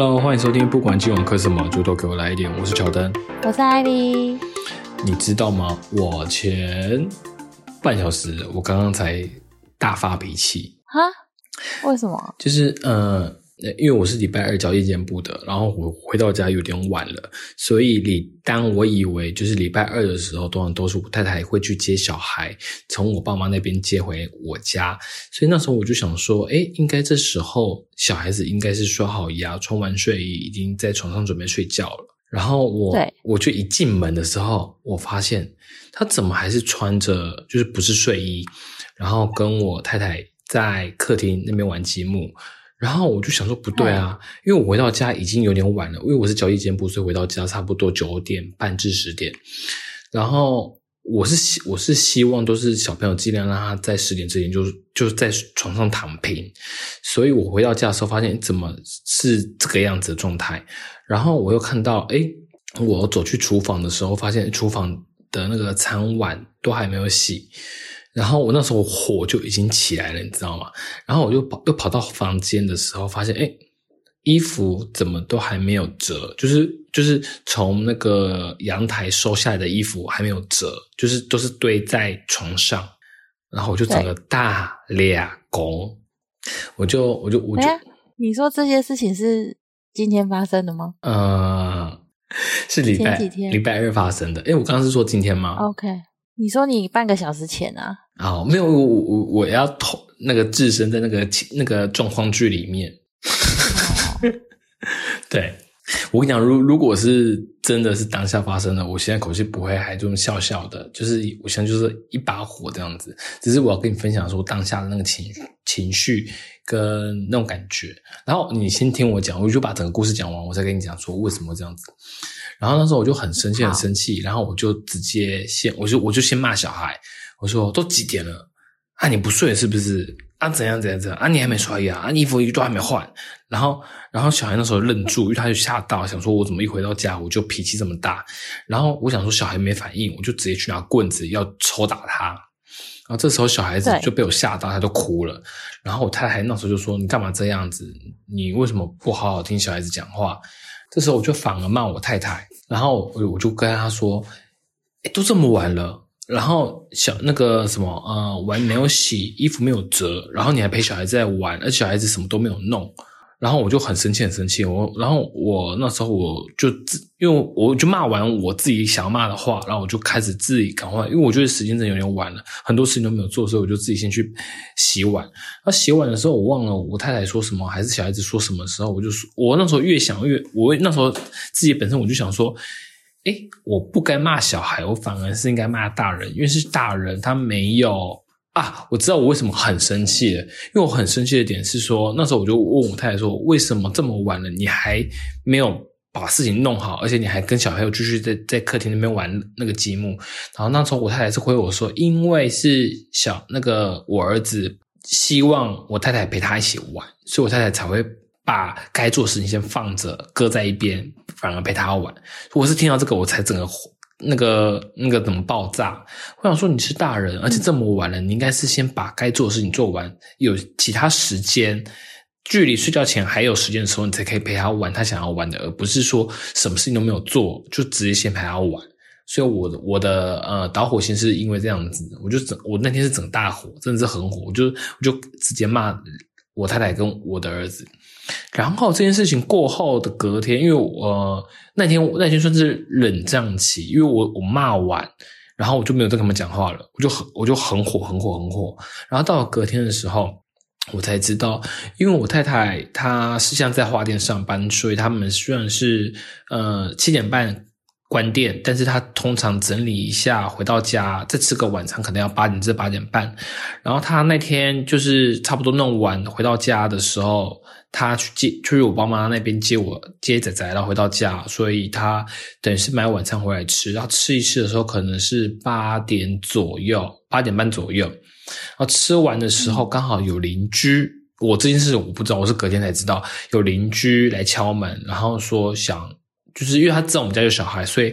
Hello，欢迎收听，不管今晚磕什么，就都给我来一点。我是乔丹，我是艾莉。你知道吗？我前半小时，我刚刚才大发脾气。哈？为什么？就是呃，因为我是礼拜二交夜间部的，然后我回到家有点晚了，所以你当我以为就是礼拜二的时候，通常都是我太太会去接小孩，从我爸妈那边接回我家，所以那时候我就想说，哎，应该这时候小孩子应该是刷好牙、穿完睡衣，已经在床上准备睡觉了。然后我我就一进门的时候，我发现他怎么还是穿着就是不是睡衣，然后跟我太太在客厅那边玩积木，然后我就想说不对啊，因为我回到家已经有点晚了，因为我是交易间部，所以回到家差不多九点半至十点，然后我是希我是希望都是小朋友尽量让他在十点之前就就在床上躺平，所以我回到家的时候发现怎么是这个样子的状态。然后我又看到，哎，我走去厨房的时候，发现厨房的那个餐碗都还没有洗。然后我那时候火就已经起来了，你知道吗？然后我就跑，又跑到房间的时候，发现，哎，衣服怎么都还没有折，就是就是从那个阳台收下来的衣服还没有折，就是都是堆在床上。然后我就整个大俩拱，我就我就我就，你说这些事情是？今天发生的吗？呃，是礼拜礼拜二发生的。哎，我刚刚是说今天吗？OK，你说你半个小时前啊？啊，没有，我我我要投那个置身在那个那个状况剧里面。对。我跟你讲，如如果是真的是当下发生的，我现在口气不会还这么笑笑的，就是我现在就是一把火这样子。只是我要跟你分享说当下的那个情情绪跟那种感觉。然后你先听我讲，我就把整个故事讲完，我再跟你讲说为什么这样子。然后那时候我就很生气，很生气，然后我就直接先，我就我就先骂小孩，我说都几点了啊？你不睡是不是？啊，怎样怎样怎样啊？你还没刷牙啊？衣服都还没换。然后，然后小孩那时候愣住，因为他就吓到，想说：“我怎么一回到家我就脾气这么大？”然后我想说，小孩没反应，我就直接去拿棍子要抽打他。然后这时候小孩子就被我吓到，他就哭了。然后我太太那时候就说：“你干嘛这样子？你为什么不好好听小孩子讲话？”这时候我就反而骂我太太。然后我我就跟他说：“哎，都这么晚了。”然后小那个什么呃碗没有洗，衣服没有折，然后你还陪小孩在玩，而小孩子什么都没有弄，然后我就很生气很生气，我然后我那时候我就自因为我就骂完我自己想骂的话，然后我就开始自己赶快，因为我觉得时间真的有点晚了，很多事情都没有做，所以我就自己先去洗碗。那洗碗的时候我忘了我太太说什么，还是小孩子说什么时候，我就说，我那时候越想越，我那时候自己本身我就想说。哎，我不该骂小孩，我反而是应该骂大人，因为是大人，他没有啊。我知道我为什么很生气了，因为我很生气的点是说，那时候我就问我太太说，为什么这么晚了，你还没有把事情弄好，而且你还跟小朋友继续在在客厅那边玩那个积木。然后那时候我太太是回我说，因为是小那个我儿子希望我太太陪他一起玩，所以我太太才会。把该做事情先放着，搁在一边，反而陪他玩。我是听到这个，我才整个那个那个怎么爆炸？我想说你是大人，而且这么晚了，你应该是先把该做的事情做完，有其他时间，距离睡觉前还有时间的时候，你才可以陪他玩他想要玩的，而不是说什么事情都没有做就直接先陪他玩。所以，我的我的呃导火线是因为这样子，我就整我那天是整大火，真的是很火，我就我就直接骂我太太跟我的儿子。然后这件事情过后的隔天，因为我那天那天算是冷战期，因为我我骂完，然后我就没有再跟他们讲话了，我就很我就很火很火很火。然后到了隔天的时候，我才知道，因为我太太她是像在花店上班，所以他们虽然是呃七点半关店，但是他通常整理一下回到家再吃个晚餐，可能要八点至八点半。然后他那天就是差不多弄完回到家的时候。他去接，去我爸妈那边接我接仔仔，然后回到家，所以他等于是买晚餐回来吃。然后吃一次的时候，可能是八点左右，八点半左右。然后吃完的时候，刚好有邻居，我这件事我不知道，我是隔天才知道有邻居来敲门，然后说想，就是因为他知道我们家有小孩，所以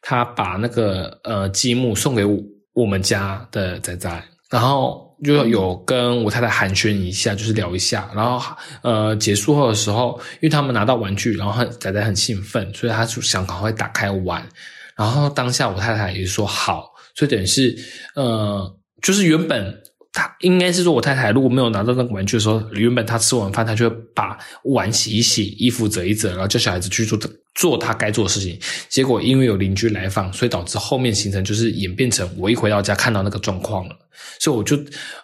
他把那个呃积木送给我们家的仔仔。然后就有跟我太太寒暄一下，就是聊一下，然后呃结束后的时候，因为他们拿到玩具，然后很仔仔很兴奋，所以他就想赶快打开玩，然后当下我太太也说好，所以等于是呃就是原本。他应该是说，我太太如果没有拿到那个玩具的时候，原本他吃完饭，他就会把碗洗一洗，衣服折一折，然后叫小孩子去做做他该做的事情。结果因为有邻居来访，所以导致后面行程就是演变成我一回到家看到那个状况了，所以我就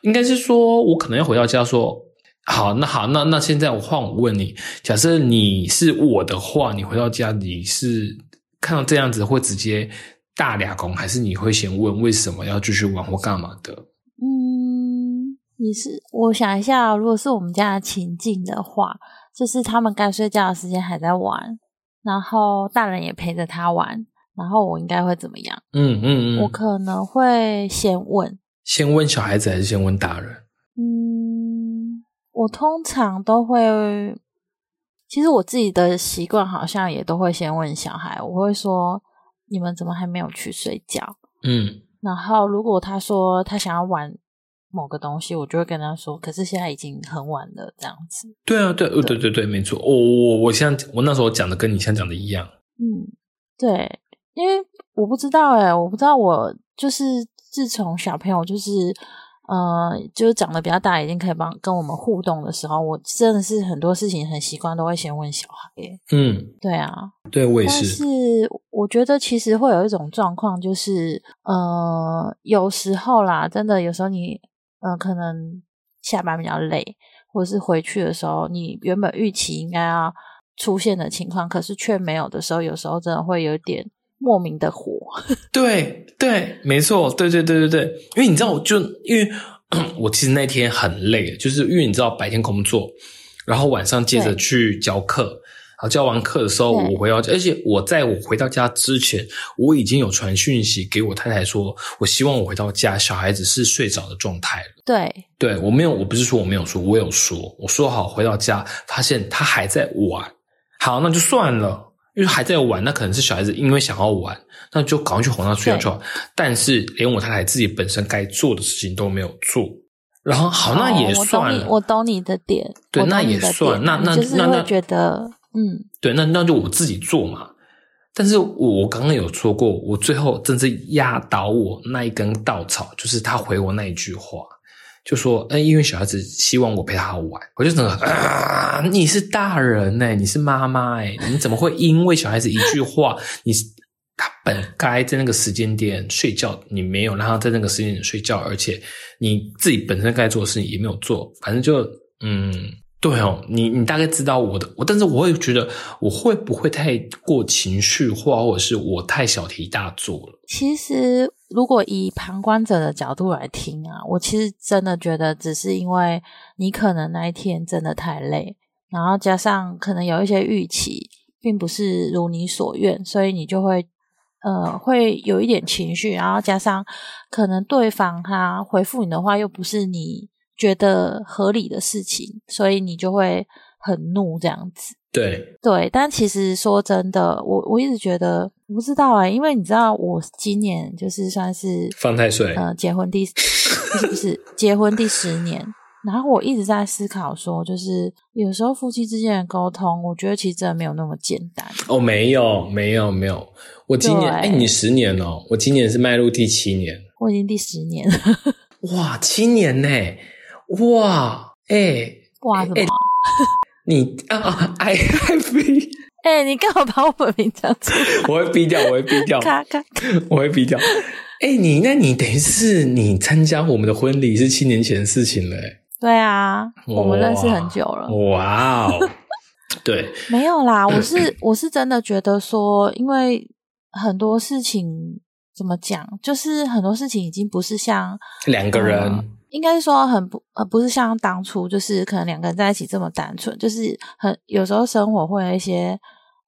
应该是说我可能要回到家说，好，那好，那那现在我换我问你，假设你是我的话，你回到家你是看到这样子会直接大俩工，还是你会先问为什么要继续玩或干嘛的？你是我想一下，如果是我们家的情境的话，就是他们该睡觉的时间还在玩，然后大人也陪着他玩，然后我应该会怎么样？嗯嗯嗯，我可能会先问，先问小孩子还是先问大人？嗯，我通常都会，其实我自己的习惯好像也都会先问小孩，我会说你们怎么还没有去睡觉？嗯，然后如果他说他想要玩。某个东西，我就会跟他说。可是现在已经很晚了，这样子。对啊，对，对，对，对，没错。我我我现在我那时候讲的跟你现在讲的一样。嗯，对，因为我不知道哎，我不知道我就是自从小朋友就是。呃，就是长得比较大，已经可以帮跟我们互动的时候，我真的是很多事情很习惯都会先问小孩。嗯，对啊，对我也是。但是我觉得其实会有一种状况，就是呃，有时候啦，真的有时候你呃，可能下班比较累，或者是回去的时候，你原本预期应该要出现的情况，可是却没有的时候，有时候真的会有点莫名的火。对。对，没错，对对对对对，因为你知道，我就因为 我其实那天很累，就是因为你知道白天工作，然后晚上接着去教课，然后教完课的时候我回到家，而且我在我回到家之前，我已经有传讯息给我太太说，我希望我回到家小孩子是睡着的状态了。对，对我没有，我不是说我没有说，我有说，我说好回到家发现他还在玩，好，那就算了。因为还在玩，那可能是小孩子因为想要玩，那就赶快去哄他睡觉。但是连我太太自己本身该做的事情都没有做，然后好，那也算了。我懂你的点，对，那也算。那那那那觉得，嗯，对，那那就我自己做嘛。但是我刚刚有说过，我最后真正压倒我那一根稻草，就是他回我那一句话。就说，哎，因为小孩子希望我陪他玩，我就整个啊，你是大人呢，你是妈妈哎，你怎么会因为小孩子一句话，你他本该在那个时间点睡觉，你没有让他在那个时间点睡觉，而且你自己本身该做的事情也没有做，反正就嗯。对哦，你你大概知道我的我，但是我会觉得我会不会太过情绪化，或者是我太小题大做了？其实，如果以旁观者的角度来听啊，我其实真的觉得，只是因为你可能那一天真的太累，然后加上可能有一些预期，并不是如你所愿，所以你就会呃会有一点情绪，然后加上可能对方他回复你的话又不是你。觉得合理的事情，所以你就会很怒这样子。对对，但其实说真的，我我一直觉得不知道哎，因为你知道，我今年就是算是放太岁，呃，结婚第不是不是结婚第十年，然后我一直在思考说，就是有时候夫妻之间的沟通，我觉得其实真的没有那么简单。哦，没有没有没有，我今年哎，你十年哦，我今年是迈入第七年，我已经第十年了，哇，七年呢。哇，哎，哇什么？你啊，I have，哎，你干嘛把我本名讲出来？我会逼掉，我会逼掉，咔咔，我会逼掉。哎，你那你等于是你参加我们的婚礼是七年前的事情了，对啊，我们认识很久了。哇哦，对，没有啦，我是我是真的觉得说，因为很多事情怎么讲，就是很多事情已经不是像两个人。应该是说很不呃，不是像当初，就是可能两个人在一起这么单纯，就是很有时候生活会有一些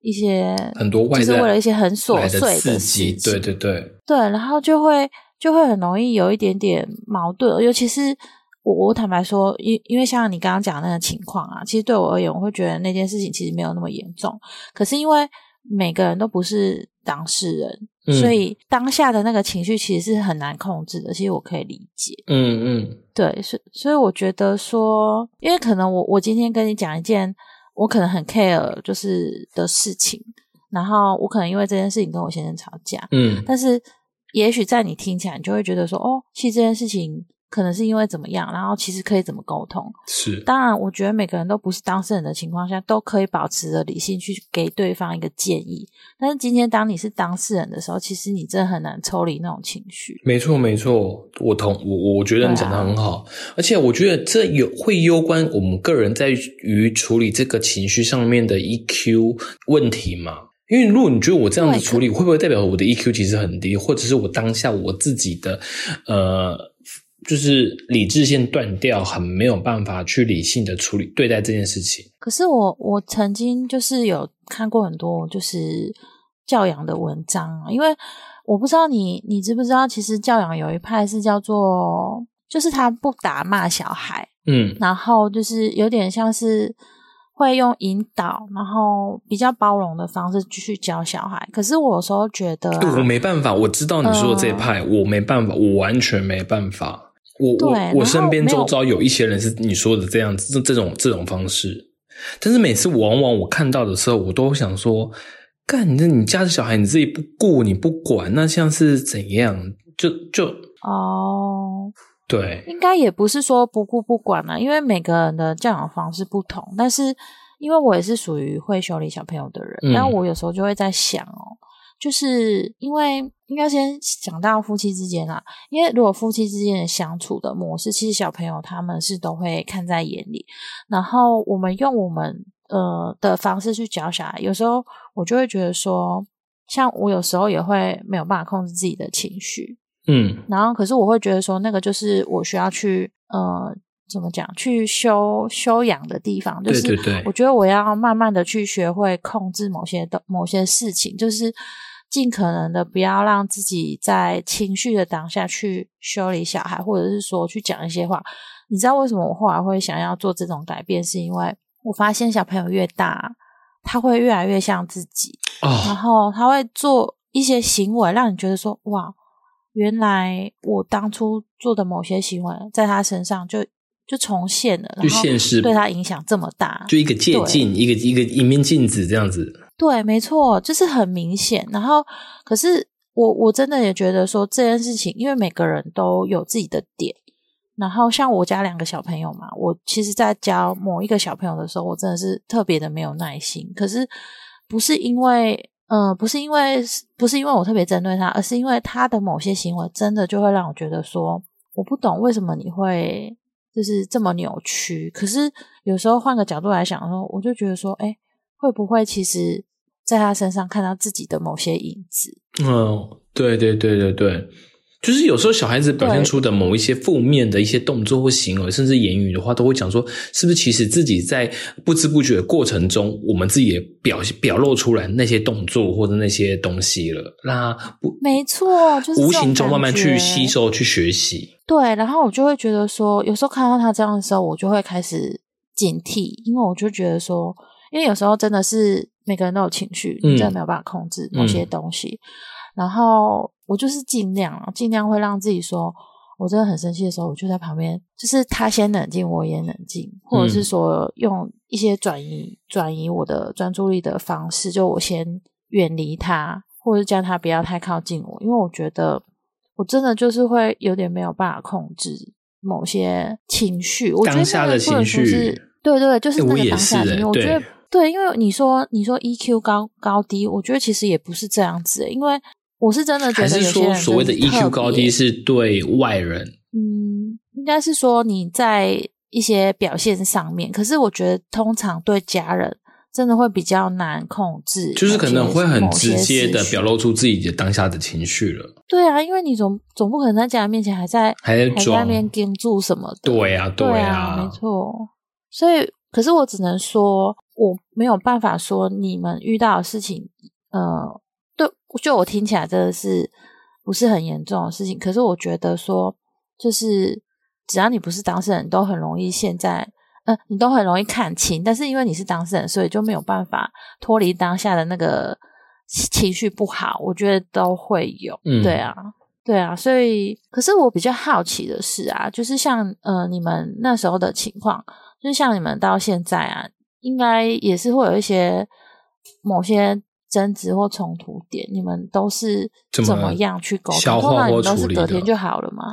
一些很多，就是为了一些很琐碎的事情，对对对对，然后就会就会很容易有一点点矛盾，尤其是我我坦白说，因因为像你刚刚讲那个情况啊，其实对我而言，我会觉得那件事情其实没有那么严重，可是因为每个人都不是。当事人，嗯。所以当下的那个情绪其实是很难控制的。其实我可以理解，嗯嗯。对，所所以我觉得说，因为可能我我今天跟你讲一件我可能很 care 就是的事情，然后我可能因为这件事情跟我先生吵架，嗯。但是也许在你听起来，你就会觉得说，哦，其实这件事情可能是因为怎么样，然后其实可以怎么沟通。是，当然，我觉得每个人都不是当事人的情况下，都可以保持着理性去给对方一个建议。但是今天当你是当事人的时候，其实你真的很难抽离那种情绪。没错没错，我同我我觉得你讲的很好，而且我觉得这有会攸关我们个人在于处理这个情绪上面的 EQ 问题嘛。因为如果你觉得我这样子对处理，会不会代表我的 EQ 其实很低，或者是我当下我自己的呃，就是理智线断掉，很没有办法去理性的处理对待这件事情。可是我我曾经就是有看过很多就是教养的文章啊，因为我不知道你你知不知道，其实教养有一派是叫做，就是他不打骂小孩，嗯然后就是有点像是会用引导，然后比较包容的方式继续教小孩。可是我有时候觉得、啊，我没办法，我知道你说的这一派，我没办法，我完全没办法。我我我身边周遭有一些人是你说的这样子，这这种这种方式，但是每次往往我看到的时候，我都想说，干，那你家的小孩你自己不顾，你不管，那像是怎样？就就哦，对，应该也不是说不顾不管啦，因为每个人的教养方式不同。但是因为我也是属于会修理小朋友的人，嗯但我有时候就会在想哦，就是因为应该先讲到夫妻之间啦，因为如果夫妻之间的相处的模式，其实小朋友他们是都会看在眼里，然后我们用我们呃的方式去教小孩，有时候我就会觉得说，像我有时候也会没有办法控制自己的情绪，嗯。然后可是我会觉得说，那个就是我需要去呃怎么讲，去修修养的地方，就是对对对我觉得我要慢慢的去学会控制某些的某些事情，就是尽可能的不要让自己在情绪的当下去修理小孩，或者是说去讲一些话。你知道为什么我后来会想要做这种改变？是因为我发现小朋友越大，他会越来越像自己。然啊，后他会做一些行为，让你觉得说哇，原来我当初做的某些行为在他身上就就重现了，就现实对他影响这么大，就一个借镜，一个一个一面镜子这样子。对，没错，就是很明显。然后，可是我我真的也觉得说这件事情，因为每个人都有自己的点。然后，像我家两个小朋友嘛，我其实在教某一个小朋友的时候，我真的是特别的没有耐心。可是不是因为，呃，不是因为，不是因为我特别针对他，而是因为他的某些行为真的就会让我觉得说，我不懂为什么你会就是这么扭曲。可是有时候换个角度来想说，我就觉得说，哎，会不会其实在他身上看到自己的某些影子？嗯，对对对对对，就是有时候小孩子表现出的某一些负面的一些动作或行为，甚至言语的话，都会讲说，是不是其实自己在不知不觉的过程中，我们自己也表表露出来那些动作或者那些东西了，那不没错，就是无形中慢慢去吸收、去学习。对，然后我就会觉得说，有时候看到他这样的时候，我就会开始警惕，因为我就觉得说，因为有时候真的是每个人都有情绪，嗯你真的没有办法控制某些东西。然后我就是尽量啊，尽量会让自己说，我真的很生气的时候，我就在旁边，就是他先冷静，我也冷静，或者是说用一些转移转移我的专注力的方式，就我先远离他，或者是叫他不要太靠近我，因为我觉得我真的就是会有点没有办法控制某些情绪，我觉得下的那个情绪是对对，就是那个当下的情绪，我觉得对对，因为你说你说 EQ 高高低，我觉得其实也不是这样子欸，因为我是真的觉得有些人说所谓的 EQ 高低是对外人？嗯，应该是说你在一些表现上面，可是我觉得通常对家人真的会比较难控制，就是可能会很直接的表露。出自己的当下的情绪了。对啊，因为你总总不可能在家人面前还在还在还在那边盯住什么的。对啊，对啊，没错。所以，可是我只能说，我没有办法说你们遇到的事情，呃，对，就我听起来真的是不是很严重的事情。可是我觉得说，就是只要你不是当事人，都很容易现在，呃，你都很容易看清。但是因为你是当事人，所以就没有办法脱离当下的那个情绪不好，我觉得都会有。嗯对啊，对啊，所以可是我比较好奇的是啊，就是像呃你们那时候的情况，就是像你们到现在啊，应该也是会有一些某些争执或冲突点，你们都是怎么样去沟消通？通化或常你都是处理隔天就好了吗？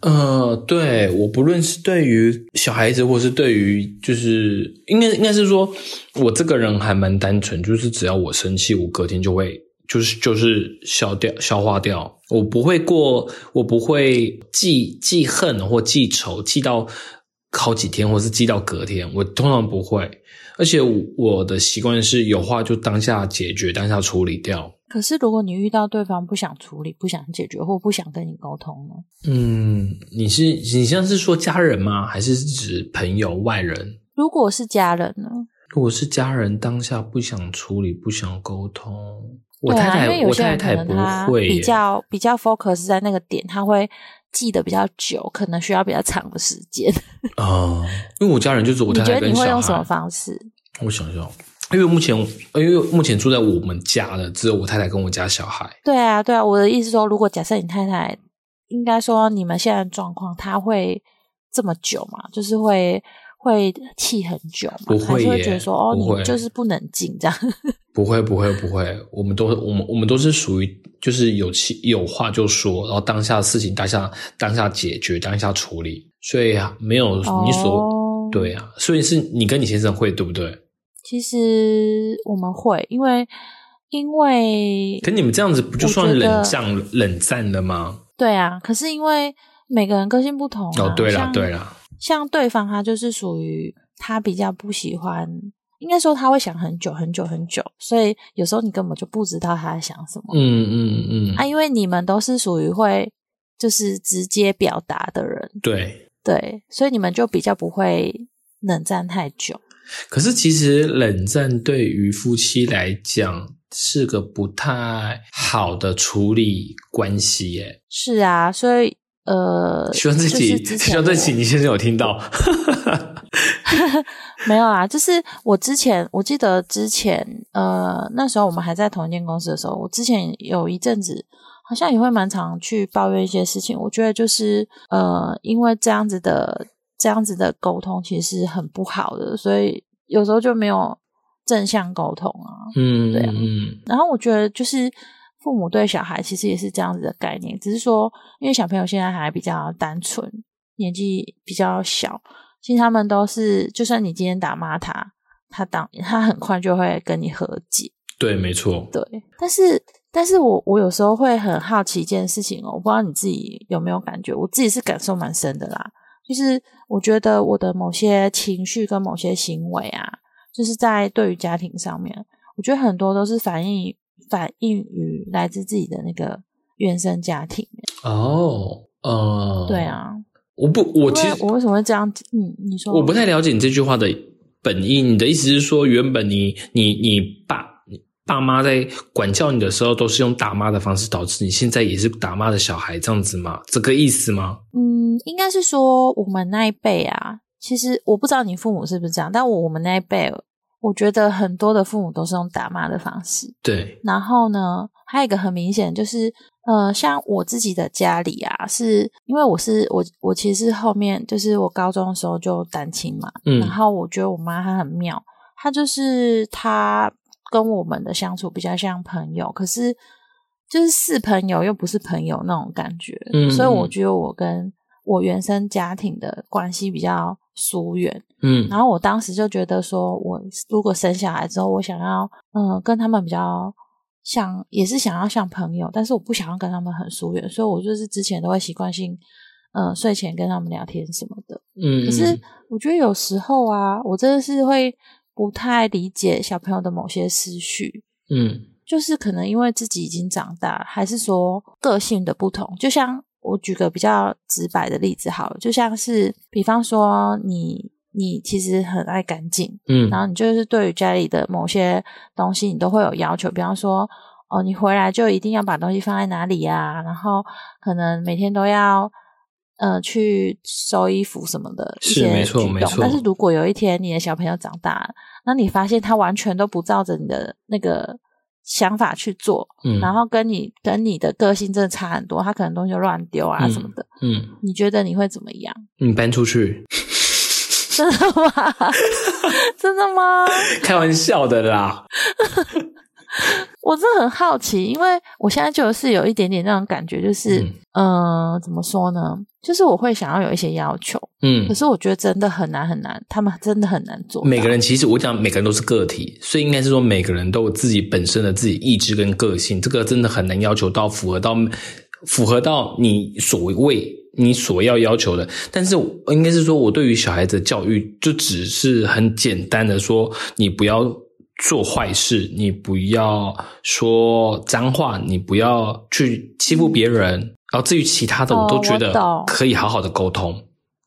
呃，对我不论是对于小孩子，或是对于就是应该应该是说，我这个人还蛮单纯，就是只要我生气，我隔天就会就是就是消掉消化掉，我不会过，我不会记记恨或记仇，记到好几天，或是记到隔天，我通常不会。而且我的习惯是有话就当下解决，当下处理掉。可是如果你遇到对方不想处理、不想解决或不想跟你沟通呢？嗯，你是你像是说家人吗？还是指朋友、外人？如果是家人呢？如果是家人，当下不想处理、不想沟通，我太太，我太太不会比较比较 focus 在那个点，他会记得比较久，可能需要比较长的时间。哦、因为我家人就是我你觉得太太跟小你会用什么。方式？我想想，因为目前因为目前住在我们家的只有我太太跟我家小孩。对啊，对啊，我的意思说，如果假设你太太，应该说你们现在的状况，她会这么久嘛？就是会会气很久嘛？不会还是会觉得说，哦，你就是不能进这样？不会，不会，不会，我们都我们我们都是属于就是有气有话就说，然后当下事情当下当下解决，当下处理，所以啊没有你所、哦对啊，所以是你跟你先生会对不对？其实我们会，因为因为可你们这样子不就算冷战冷战了吗？对啊，可是因为每个人个性不同、啊、哦，对啦像对啦，像对方他就是属于他比较不喜欢，应该说他会想很久很久很久，所以有时候你根本就不知道他在想什么。嗯嗯嗯，啊，因为你们都是属于会就是直接表达的人，对。对，所以你们就比较不会冷战太久。可是其实冷战对于夫妻来讲是个不太好的处理关系耶。是啊，所以呃，希望这就是集，之前希望自己你先生有听到。没有啊，就是我之前我记得之前呃那时候我们还在同一间公司的时候，我之前有一阵子好像也会蛮常去抱怨一些事情。我觉得就是呃因为这样子的这样子的沟通其实是很不好的，所以有时候就没有正向沟通啊。嗯，对啊嗯然后我觉得就是父母对小孩其实也是这样子的概念，只是说因为小朋友现在还比较单纯，年纪比较小，其实他们都是，就算你今天打骂他，他当他很快就会跟你和解。对，没错。对，但是但是我我有时候会很好奇一件事情哦，我不知道你自己有没有感觉，我自己是感受蛮深的啦。就是我觉得我的某些情绪跟某些行为啊，就是在对于家庭上面，我觉得很多都是反映反映于来自自己的那个原生家庭。哦，呃，对，啊，我不，我其实我为什么会这样？嗯，你说我不太了解你这句话的本意。你的意思是说，原本你你你爸你爸妈在管教你的时候，都是用打骂的方式，导致你现在也是打骂的小孩这样子吗？这个意思吗？嗯，应该是说我们那一辈啊，其实我不知道你父母是不是这样，但我我们那一辈，我觉得很多的父母都是用打骂的方式。对，然后呢，还有一个很明显就是，呃，像我自己的家里啊，是因为我是我我其实后面就是我高中的时候就单亲嘛，嗯然后我觉得我妈她很妙，她就是她跟我们的相处比较像朋友，可是就是是朋友又不是朋友那种感觉，嗯所以我嗯觉得我跟我原生家庭的关系比较疏远，嗯然后我当时就觉得说，我如果生下来之后，我想要嗯、呃跟他们比较像，也是想要像朋友，但是我不想要跟他们很疏远，所以我就是之前都会习惯性呃睡前跟他们聊天什么的。嗯，可是我觉得有时候啊，我真的是会不太理解小朋友的某些思绪。嗯就是可能因为自己已经长大，还是说个性的不同。就像我举个比较直白的例子好了，就像是比方说你你其实很爱干净，嗯然后你就是对于家里的某些东西你都会有要求，比方说哦，你回来就一定要把东西放在哪里呀、然后可能每天都要。呃，去收衣服什么的一些是没错举动没错但是如果有一天你的小朋友长大了，那你发现他完全都不照着你的那个想法去做，嗯，然后跟你跟你的个性真的差很多，他可能东西就乱丢啊嗯什么的，嗯，你觉得你会怎么样？你搬出去，真的吗？真的吗？开玩笑的啦。我真的很好奇，因为我现在就是有一点点那种感觉，就是嗯呃，怎么说呢？就是我会想要有一些要求，嗯可，是我觉得真的很难很难，他们真的很难做到。每个人其实我讲，每个人都是个体，所以应该是说每个人都有自己本身的自己意志跟个性，这个真的很难要求到符合到符合到你所谓你所要要求的。但是应该是说，我对于小孩子的教育，就只是很简单的说，你不要做坏事，你不要说脏话，你不要去欺负别人。然后至于其他的，我都哦觉得可以好好的沟通。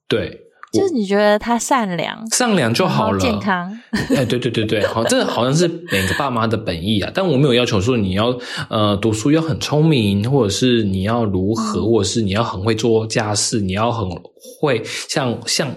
对，就是你觉得他善良善良就好了，健康，哎，对对对对，好，这好像是每个爸妈的本意啊。但我没有要求说你要呃读书要很聪明，或者是你要如何，嗯或者是你要很会做家事，你要很会像像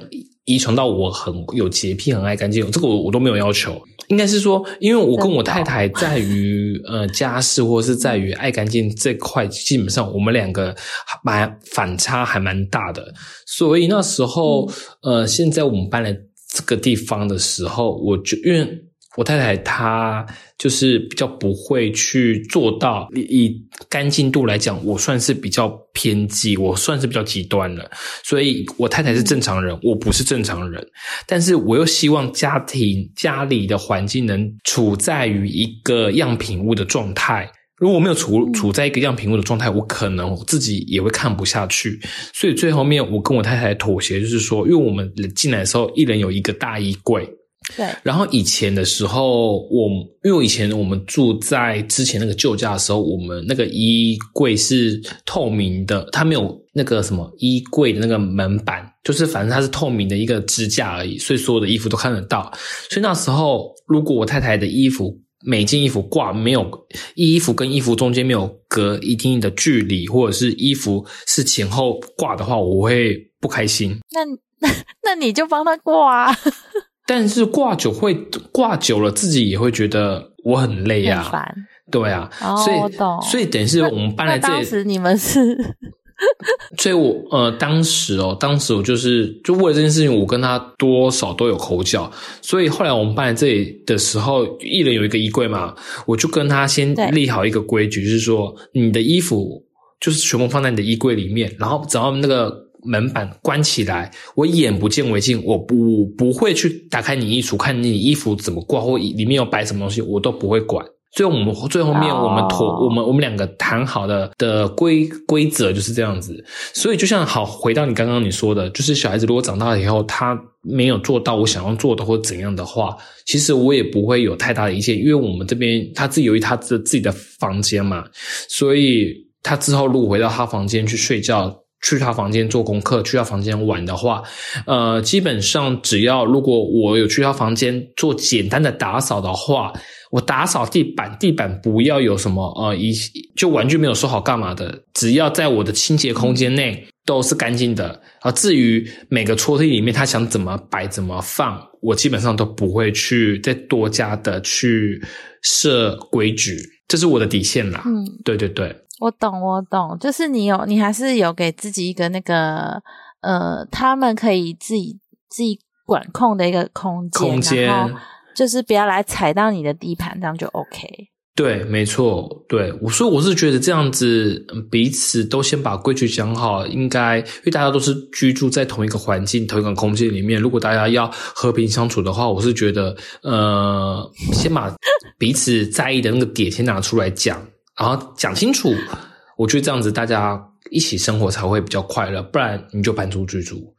遗传到我很有洁癖、很爱干净，这个我我都没有要求。应该是说，因为我跟我太太在于呃家事或者是在于爱干净这块，基本上我们两个蛮反差还蛮大的。所以那时候，呃，现在我们搬来这个地方的时候，我就因为我太太她就是比较不会去做到以以干净度来讲，我算是比较偏激，我算是比较极端了。所以我太太是正常人，我不是正常人，但是我又希望家庭家里的环境能处在于一个样品屋的状态。如果我没有处处在一个样品屋的状态，我可能我自己也会看不下去。所以最后面我跟我太太妥协，就是说，因为我们进来的时候，一人有一个大衣柜。对，然后以前的时候，我因为我以前我们住在之前那个旧家的时候，我们那个衣柜是透明的，它没有那个什么衣柜的那个门板，就是反正它是透明的一个支架而已，所以所有的衣服都看得到。所以那时候，如果我太太的衣服每件衣服挂没有衣服跟衣服中间没有隔一定的距离，或者是衣服是前后挂的话，我会不开心。那那 那你就帮他挂、啊，但是挂久会挂久了，自己也会觉得我很累啊、很烦。对啊，哦所以所以等于是我们搬来这里，时你们是？所以我呃当时哦，当时我就是就为了这件事情，我跟他多少都有口角，所以后来我们搬来这里的时候，一人有一个衣柜嘛，我就跟他先立好一个规矩，就是说你的衣服就是全部放在你的衣柜里面，然后只要那个门板关起来，我眼不见为净，我不不会去打开你衣橱看你衣服怎么挂或里面有摆什么东西，我都不会管。最后我们最后面哦我们妥、我们我们两个谈好的的规规则就是这样子。所以就像好回到你刚刚你说的，就是小孩子如果长大了以后他没有做到我想要做的或怎样的话，其实我也不会有太大的意见，因为我们这边他自己由于他自自己的房间嘛，所以他之后如果回到他房间去睡觉。去他房间做功课，去他房间玩的话，呃，基本上只要如果我有去他房间做简单的打扫的话，我打扫地板，地板不要有什么呃一就玩具没有收好干嘛的，只要在我的清洁空间内都是干净的啊。至于每个抽屉里面他想怎么摆怎么放，我基本上都不会去再多加的去设规矩，这是我的底线啦。嗯，对对对，我懂，我懂，就是你有，你还是有给自己一个那个呃，他们可以自己自己管控的一个空间，空间然后就是不要来踩到你的地盘，这样就 OK。对，没错，对。我，所以我是觉得这样子，彼此都先把规矩讲好，应该因为大家都是居住在同一个环境、同一个空间里面，如果大家要和平相处的话，我是觉得，呃，先把彼此在意的那个点先拿出来讲，然后讲清楚，我觉得这样子大家一起生活才会比较快乐，不然你就搬出去住。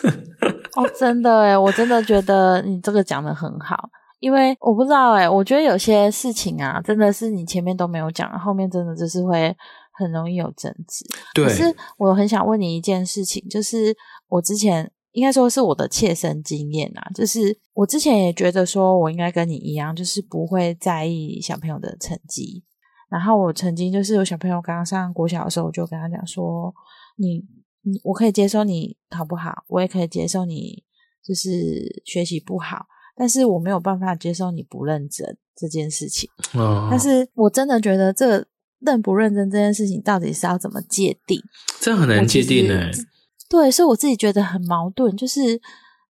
哦，真的诶，我真的觉得你这个讲的很好，因为我不知道诶，我觉得有些事情啊，真的是你前面都没有讲，后面真的就是会很容易有争执。对可，是我很想问你一件事情，就是我之前应该说是我的切身经验啊，就是我之前也觉得说我应该跟你一样，就是不会在意小朋友的成绩。然后我曾经就是有小朋友刚刚上国小的时候，我就跟他讲说，你你我可以接受你考不好，我也可以接受你就是学习不好，但是我没有办法接受你不认真。这件事情。哦，但是我真的觉得这个认不认真这件事情，到底是要怎么界定？这很难界定呢。对，所以我自己觉得很矛盾。就是，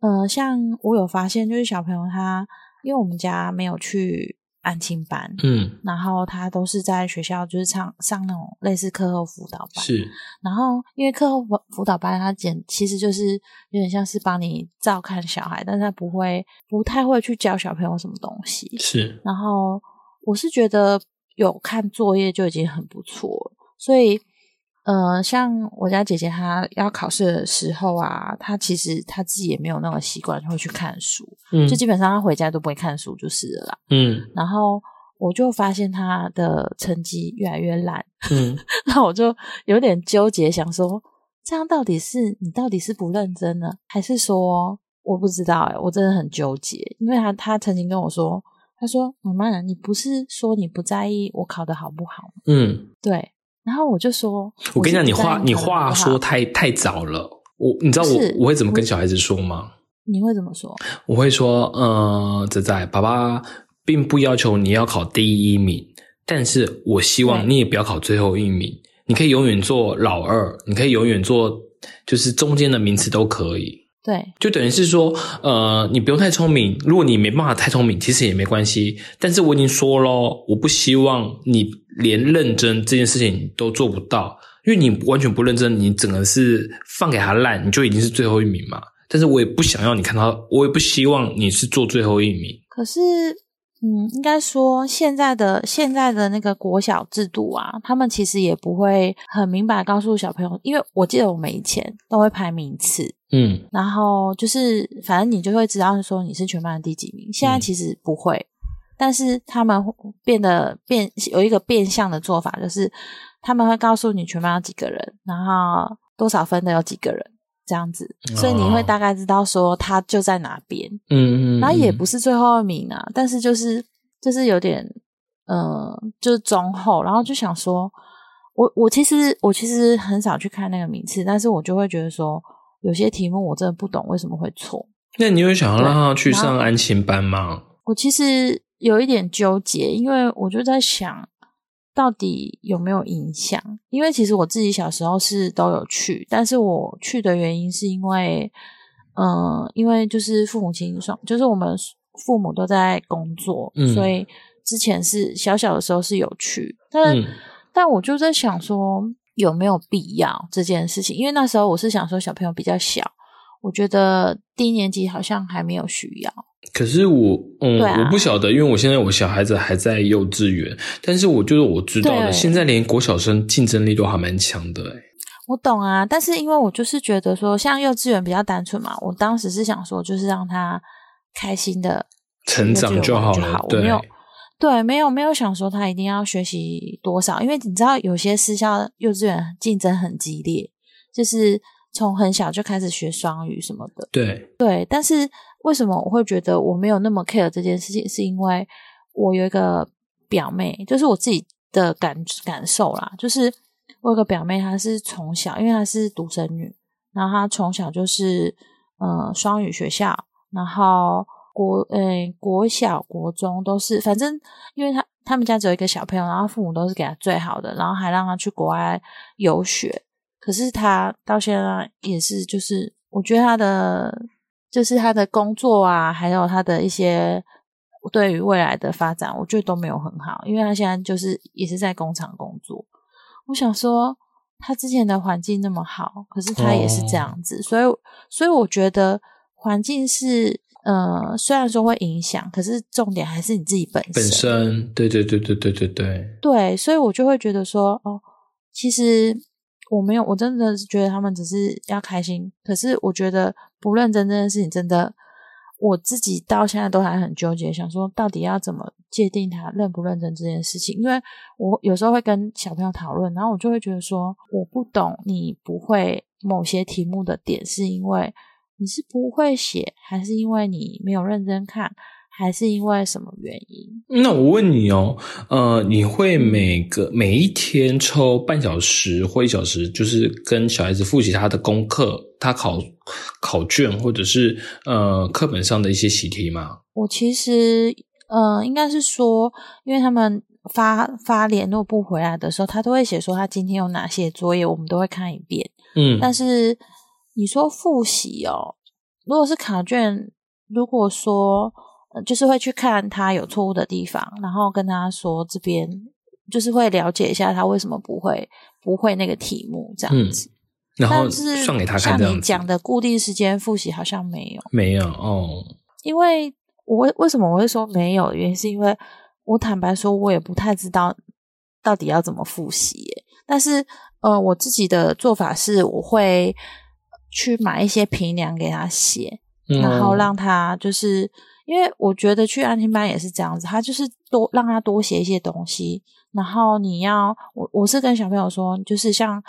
呃，像我有发现，就是小朋友他，因为我们家没有去。安亲班，嗯，然后他都是在学校，就是上上那种类似课后辅导班，是。然后因为课后辅辅导班，他简其实就是有点像是帮你照看小孩，但是他不会不太会去教小朋友什么东西，是。然后我是觉得有看作业就已经很不错了，所以。呃，像我家姐姐她要考试的时候啊，她其实她自己也没有那个习惯会去看书，嗯，就基本上她回家都不会看书就是了啦，嗯。然后我就发现她的成绩越来越烂，嗯，那我就有点纠结，想说这样到底是你到底是不认真呢，还是说我不知道？哎，我真的很纠结，因为她她曾经跟我说，她说妈妈，你不是说你不在意我考的好不好吗？嗯，对。然后我就说：“我跟你讲，你话你话说太太早了。我你知道我我会怎么跟小孩子说吗？你会怎么说？我会说：呃，仔仔，爸爸并不要求你要考第一名，但是我希望你也不要考最后一名。你可以永远做老二，你可以永远做就是中间的名次都可以。”对，就等于是说，呃，你不用太聪明。如果你没办法太聪明，其实也没关系。但是我已经说咯，我不希望你连认真这件事情都做不到，因为你完全不认真，你整个是放给他烂，你就已经是最后一名嘛。但是我也不想要你看到，我也不希望你是做最后一名。可是。嗯，应该说现在的现在的那个国小制度啊，他们其实也不会很明白告诉小朋友，因为我记得我们以前都会排名次，嗯，然后就是反正你就会知道说你是全班的第几名。现在其实不会，但是他们变得变有一个变相的做法，就是他们会告诉你全班有几个人，然后多少分的有几个人。这样子，所以你会大概知道说他就在哪边，嗯嗯，然后也不是最后一名啊，但是就是就是有点，嗯，就是中后，然后就想说，我我其实我其实很少去看那个名次，但是我就会觉得说，有些题目我真的不懂为什么会错。那你有想要让他去上安亲班吗？我其实有一点纠结，因为我就在想。到底有没有影响？因为其实我自己小时候是都有去，但是我去的原因是因为，嗯，因为就是父母亲双，就是我们父母都在工作，所以之前是小小的时候是有去，但但我就在想说有没有必要这件事情？因为那时候我是想说小朋友比较小，我觉得低年级好像还没有需要。可是我，嗯，我不晓得，因为我现在我小孩子还在幼稚园，但是我就是我知道的，现在连国小生竞争力都还蛮强的，哎，我懂啊，但是因为我就是觉得说，像幼稚园比较单纯嘛，我当时是想说，就是让他开心的成长就好了，对，没有，对，没有没有想说他一定要学习多少，因为你知道有些私校幼稚园竞争很激烈，就是从很小就开始学双语什么的，对对，但是。为什么我会觉得我没有那么 care 这件事情？是因为我有一个表妹，就是我自己的感感受啦。就是我有个表妹，她是从小，因为她是独生女，然后她从小就是呃双语学校，然后国诶国小、国中都是，反正因为他他们家只有一个小朋友，然后父母都是给他最好的，然后还让他去国外游学。可是他到现在也是，就是我觉得他的。就是他的工作啊，还有他的一些对于未来的发展，我觉得都没有很好，因为他现在就是也是在工厂工作。我想说，他之前的环境那么好，可是他也是这样子，所以所以我觉得环境是呃，虽然说会影响，可是重点还是你自己本身。本身，对对对对对对对。对，所以我就会觉得说，哦，其实我没有，我真的是觉得他们只是要开心。可是我觉得不认真这件事情，真的我自己到现在都还很纠结，想说到底要怎么界定他认不认真这件事情。因为我有时候会跟小朋友讨论，然后我就会觉得说，我不懂你不会某些题目的点，是因为。你是不会写，还是因为你没有认真看？还是因为什么原因？那我问你哦，呃，你会每个每一天抽半小时或一小时，就是跟小孩子复习他的功课、他考考卷或者是呃课本上的一些习题吗？我其实呃，应该是说，因为他们发发联络簿回来的时候，他都会写说他今天有哪些作业，我们都会看一遍。嗯，但是你说复习哦，如果是考卷，如果说呃就是会去看他有错误的地方，然后跟他说这边就是会了解一下他为什么不会不会那个题目这样子。然后但是算给他看。你讲的固定时间复习好像没有，没有哦，因为我为为什么我会说没有？原因是因为我坦白说，我也不太知道到底要怎么复习耶。但是呃，我自己的做法是，我会去买一些评量给他写，嗯然后让他就是，因为我觉得去安亲班也是这样子，他就是多让他多写一些东西，然后你要我我是跟小朋友说，就是像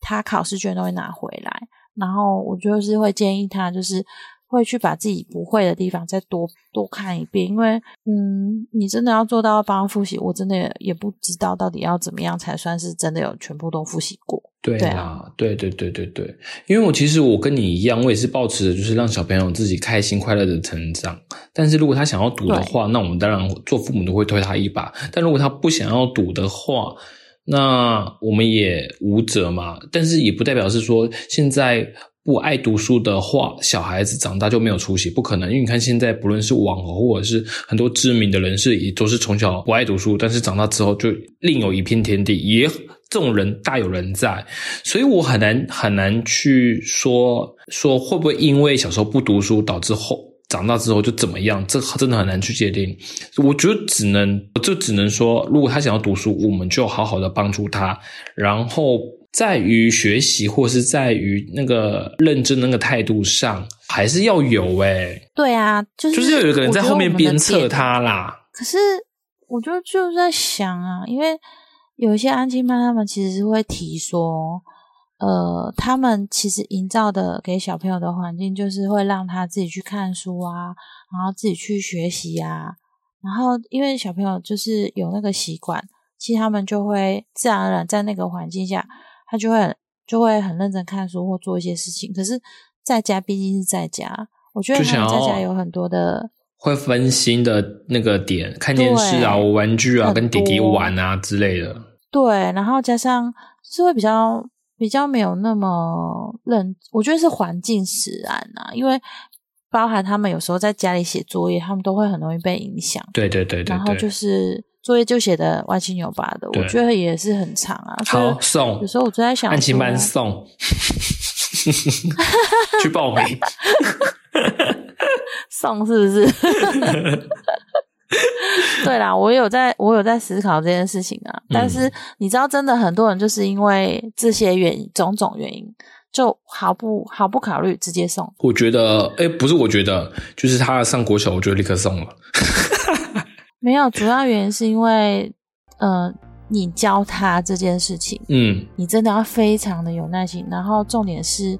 他考试卷都会拿回来，然后我就是会建议他就是。会去把自己不会的地方再多多看一遍，因为嗯，你真的要做到帮他复习，我真的也也不知道到底要怎么样才算是真的有全部都复习过。对啊，对对对对对，因为我其实我跟你一样，我也是抱持着就是让小朋友自己开心快乐的成长。但是如果他想要读的话，那我们当然做父母都会推他一把。但如果他不想要读的话，那我们也无辙嘛。但是也不代表是说现在不爱读书的话，小孩子长大就没有出息，不可能。因为你看现在不论是网红或者是很多知名的人士，也都是从小不爱读书，但是长大之后就另有一片天地，也这种人大有人在。所以我很难很难去说说会不会因为小时候不读书导致后长大之后就怎么样，这真的很难去界定。我觉得只能就只能说，如果他想要读书，我们就好好的帮助他，然后。在于学习，或是在于那个认真那个态度上，还是要有诶、对啊，就是就是要有一个人在后面鞭策他啦。可是我就就在想啊，因为有一些安亲班，他们其实是会提说，呃，他们其实营造的给小朋友的环境，就是会让他自己去看书啊，然后自己去学习啊，然后因为小朋友就是有那个习惯，其实他们就会自然而然在那个环境下，他就会就会很认真看书或做一些事情。可是在家毕竟是在家，我觉得他就想要们在家有很多的。会分心的那个点，看电视啊、玩玩具啊、跟弟弟玩啊之类的。对，然后加上就是会比较比较没有那么认，我觉得是环境使然啊，因为包含他们有时候在家里写作业，他们都会很容易被影响，对对对对然后就。是作业就写的歪七扭八的，我觉得也是很长啊。好送有时候我就在想说，安亲班送，去报名。送是不是？对啦，我有在，我有在思考这件事情啊。但嗯是你知道，真的很多人就是因为这些原因，种种原因，就毫不毫不考虑直接送。我觉得，哎，不是，我觉得就是他上国小，我就立刻送了。没有，主要原因是因为，呃，你教他这件事情，嗯，你真的要非常的有耐心。然后重点是，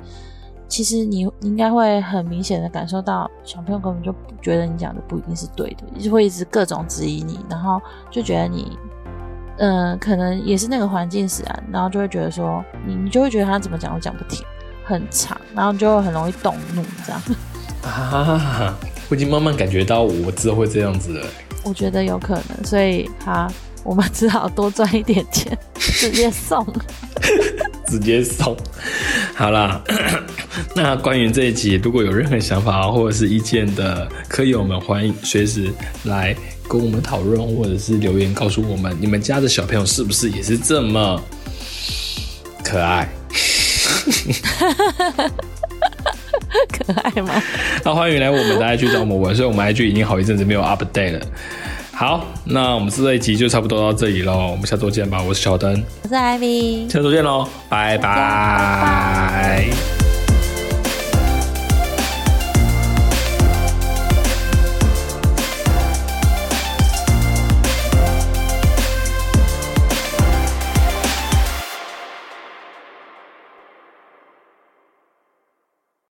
其实你你应该会很明显的感受到，小朋友根本就不觉得你讲的不一定是对的，就会一直各种质疑你，然后就觉得你，嗯、可能也是那个环境使然，然后就会觉得说，你你就会觉得他怎么讲都讲不停，很长，然后就会很容易动怒这样。啊，我已经慢慢感觉到我之后会这样子了。我觉得有可能，所以他我们只好多赚一点钱，直接送。直接送。好啦，那关于这一集，如果有任何想法或者是意见的科友们，欢迎随时来跟我们讨论，或者是留言告诉我们，你们家的小朋友是不是也是这么可爱？可爱吗？那欢迎来我们的 IG 找我们玩，所以我们 IG 已经好一阵子没有 update 了。好，那我们这一集就差不多到这里喽，我们下周见吧。我是小灯，我是 Ivy。下周见喽，拜拜拜拜